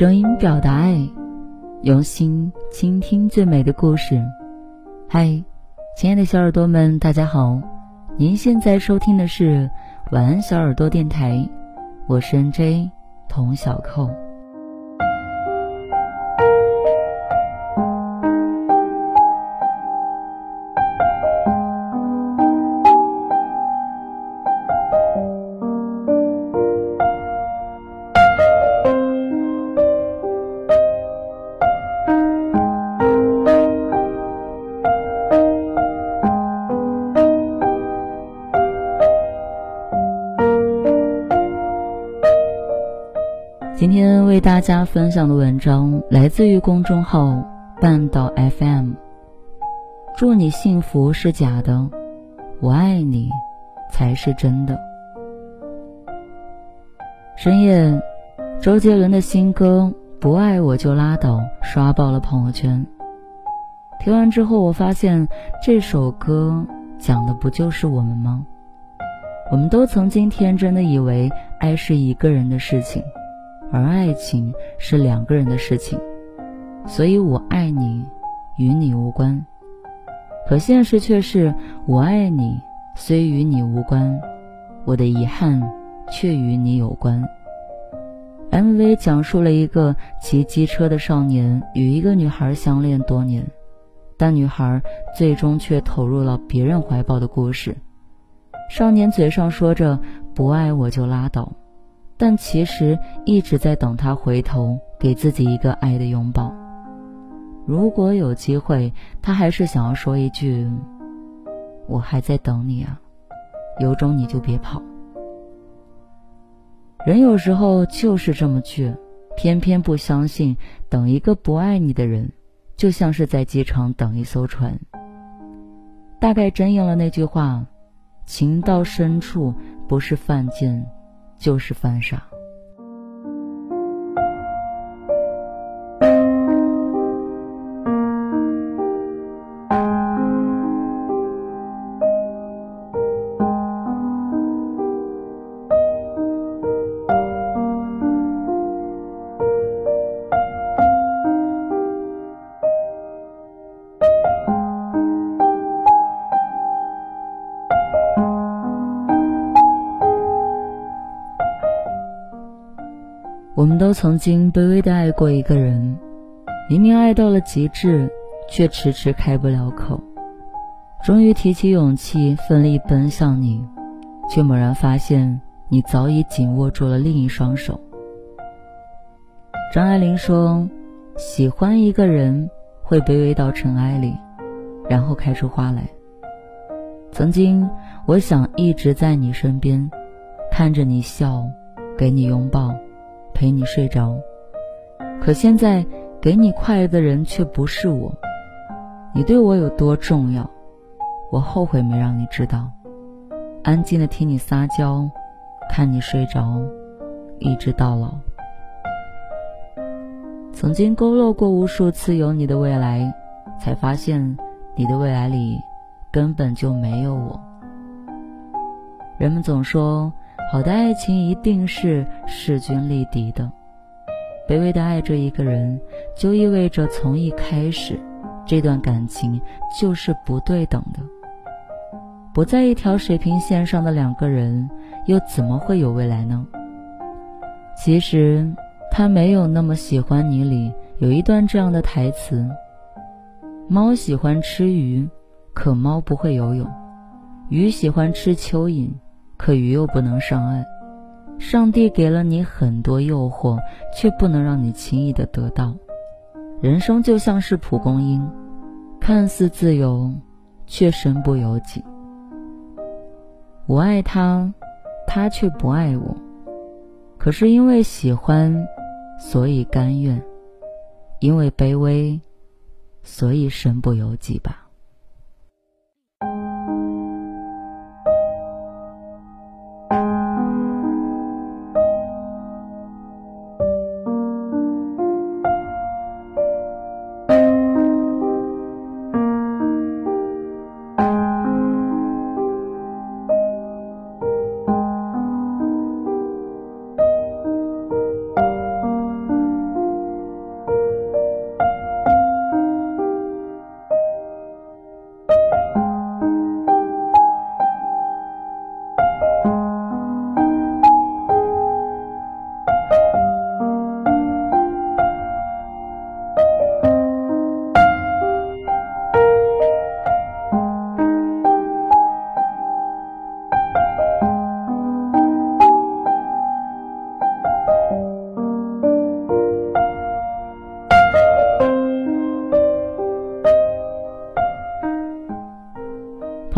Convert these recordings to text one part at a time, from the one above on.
声音表达爱，用心倾听最美的故事。嗨，亲爱的小耳朵们，大家好！您现在收听的是晚安小耳朵电台，我是 NJ 童小扣。今天为大家分享的文章来自于公众号半岛 FM。祝你幸福是假的，我爱你才是真的。深夜，周杰伦的新歌《不爱我就拉倒》刷爆了朋友圈。听完之后，我发现这首歌讲的不就是我们吗？我们都曾经天真的以为爱是一个人的事情。而爱情是两个人的事情，所以我爱你，与你无关。可现实却是，我爱你虽与你无关，我的遗憾却与你有关。MV 讲述了一个骑机车的少年与一个女孩相恋多年，但女孩最终却投入了别人怀抱的故事。少年嘴上说着不爱我就拉倒。但其实一直在等他回头，给自己一个爱的拥抱。如果有机会，他还是想要说一句：“我还在等你啊，有种你就别跑。”人有时候就是这么倔，偏偏不相信等一个不爱你的人，就像是在机场等一艘船。大概真应了那句话：“情到深处不是犯贱。”就是犯傻。我们都曾经卑微的爱过一个人，明明爱到了极致，却迟迟开不了口。终于提起勇气，奋力奔向你，却猛然发现你早已紧握住了另一双手。张爱玲说：“喜欢一个人，会卑微到尘埃里，然后开出花来。”曾经，我想一直在你身边，看着你笑，给你拥抱。陪你睡着，可现在给你快乐的人却不是我。你对我有多重要，我后悔没让你知道。安静的听你撒娇，看你睡着，一直到老。曾经勾勒过无数次有你的未来，才发现你的未来里根本就没有我。人们总说。好的爱情一定是势均力敌的，卑微的爱着一个人，就意味着从一开始，这段感情就是不对等的。不在一条水平线上的两个人，又怎么会有未来呢？其实，他没有那么喜欢你里有一段这样的台词：猫喜欢吃鱼，可猫不会游泳；鱼喜欢吃蚯蚓。可鱼又不能上岸，上帝给了你很多诱惑，却不能让你轻易的得到。人生就像是蒲公英，看似自由，却身不由己。我爱他，他却不爱我。可是因为喜欢，所以甘愿；因为卑微，所以身不由己吧。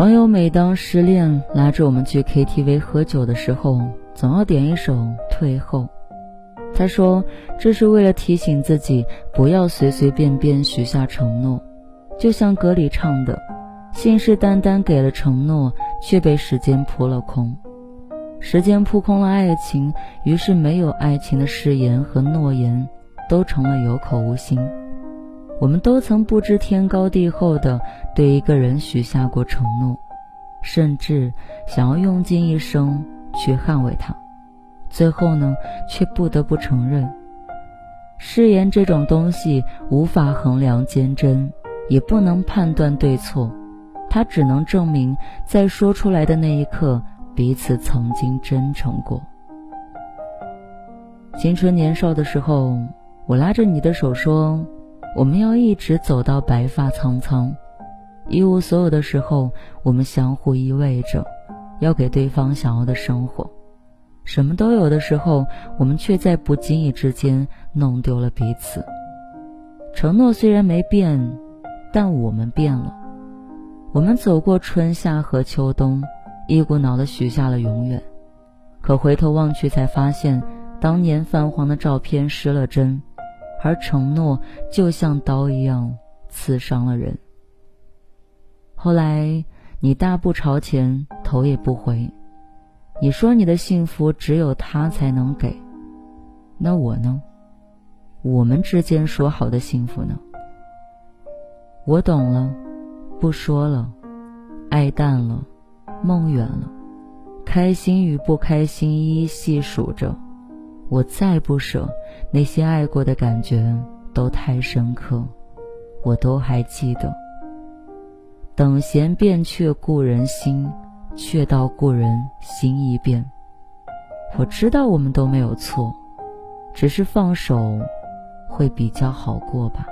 朋友每当失恋拉着我们去 ktv 喝酒的时候总要点一首退后。他说这是为了提醒自己不要随随便便许下承诺，就像歌里唱的，信誓旦旦给了承诺，却被时间扑了空。时间扑空了爱情，于是没有爱情的誓言和诺言，都成了有口无心。我们都曾不知天高地厚的对一个人许下过承诺，甚至想要用尽一生去捍卫他。最后呢，却不得不承认，誓言这种东西无法衡量坚贞，也不能判断对错，它只能证明在说出来的那一刻，彼此曾经真诚过。青春年少的时候，我拉着你的手说，我们要一直走到白发苍苍，一无所有的时候，我们相互依偎着，要给对方想要的生活。什么都有的时候，我们却在不经意之间弄丢了彼此。承诺虽然没变，但我们变了。我们走过春夏和秋冬，一股脑的许下了永远。可回头望去，才发现当年泛黄的照片失了真，而承诺就像刀一样刺伤了人。后来，你大步朝前，头也不回。你说你的幸福只有他才能给，那我呢？我们之间说好的幸福呢？我懂了，不说了，爱淡了，梦远了，开心与不开心一一细数着。我再不舍，那些爱过的感觉都太深刻，我都还记得。等闲变却故人心。却道故人心易变。我知道我们都没有错，只是放手会比较好过吧。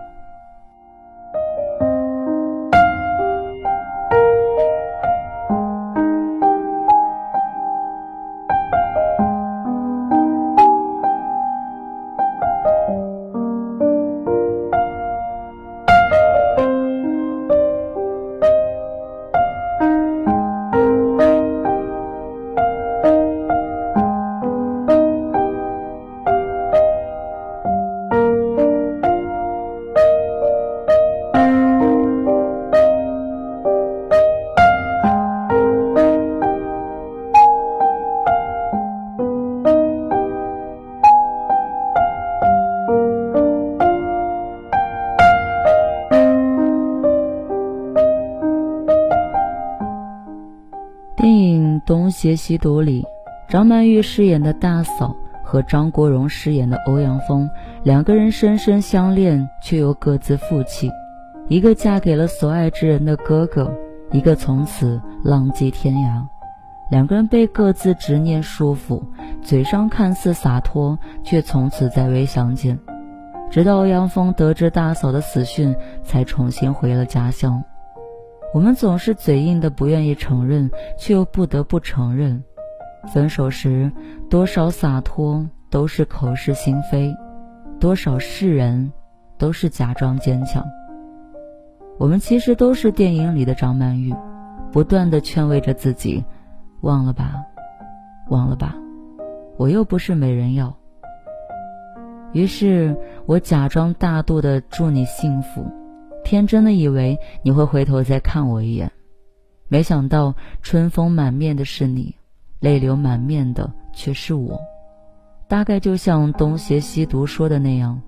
邪西毒里，张曼玉饰演的大嫂和张国荣饰演的欧阳锋两个人深深相恋，却又各自负气。一个嫁给了所爱之人的哥哥，一个从此浪迹天涯。两个人被各自执念束缚，嘴上看似洒脱，却从此再未相见。直到欧阳锋得知大嫂的死讯，才重新回了家乡。我们总是嘴硬的不愿意承认，却又不得不承认。分手时，多少洒脱都是口是心非，多少释然都是假装坚强。我们其实都是电影里的张曼玉，不断的劝慰着自己：忘了吧，忘了吧，我又不是没人要。于是我假装大度的祝你幸福。天真的以为你会回头再看我一眼，没想到春风满面的是你，泪流满面的却是我。大概就像东邪西毒说的那样，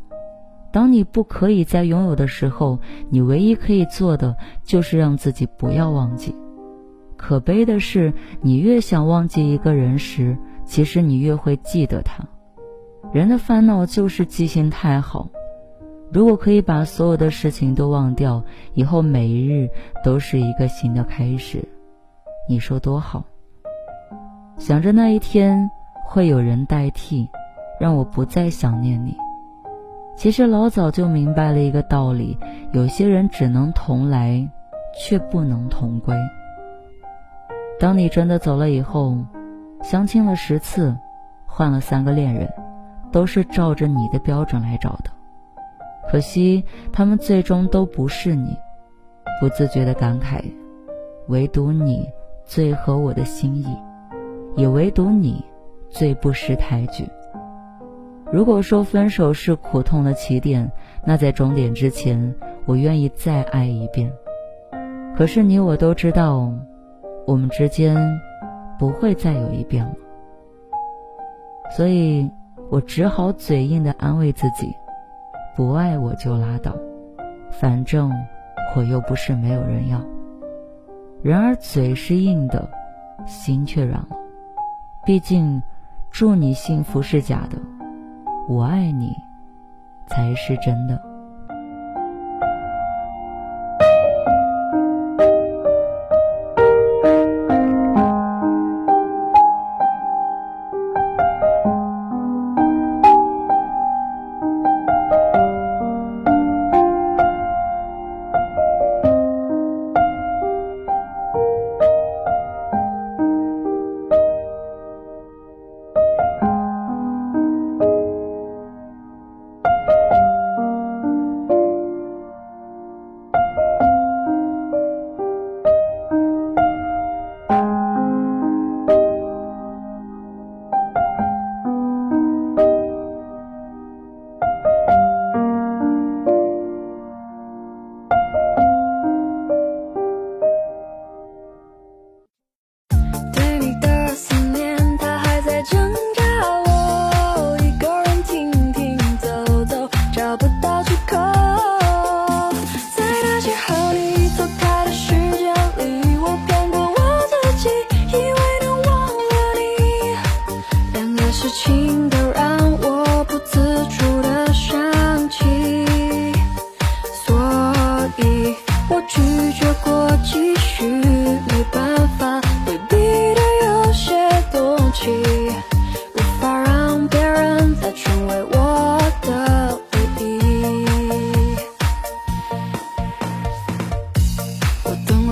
当你不可以再拥有的时候，你唯一可以做的就是让自己不要忘记。可悲的是，你越想忘记一个人时，其实你越会记得他。人的烦恼就是记性太好。如果可以把所有的事情都忘掉，以后每一日都是一个新的开始，你说多好？想着那一天会有人代替，让我不再想念你。其实老早就明白了一个道理：有些人只能同来，却不能同归。当你真的走了以后，相亲了十次，换了三个恋人，都是照着你的标准来找的。可惜，他们最终都不是你。不自觉的感慨，唯独你最合我的心意，也唯独你最不识抬举。如果说分手是苦痛的起点，那在终点之前，我愿意再爱一遍。可是你我都知道，我们之间不会再有一遍了，所以我只好嘴硬的安慰自己：不爱我就拉倒，反正我又不是没有人要。然而嘴是硬的，心却软了。毕竟，祝你幸福是假的，我爱你才是真的。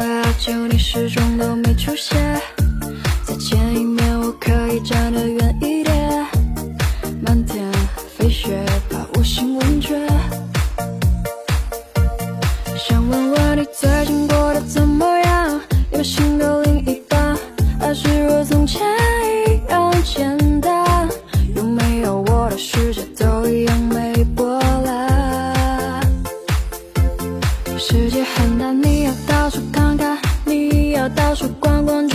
好久你始终都没出现，再见一面，我可以站得远一点。要到处逛逛